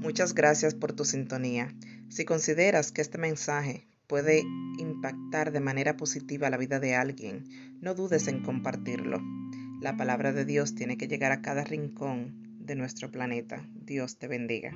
Muchas gracias por tu sintonía. Si consideras que este mensaje puede impactar de manera positiva la vida de alguien, no dudes en compartirlo. La palabra de Dios tiene que llegar a cada rincón de nuestro planeta. Dios te bendiga.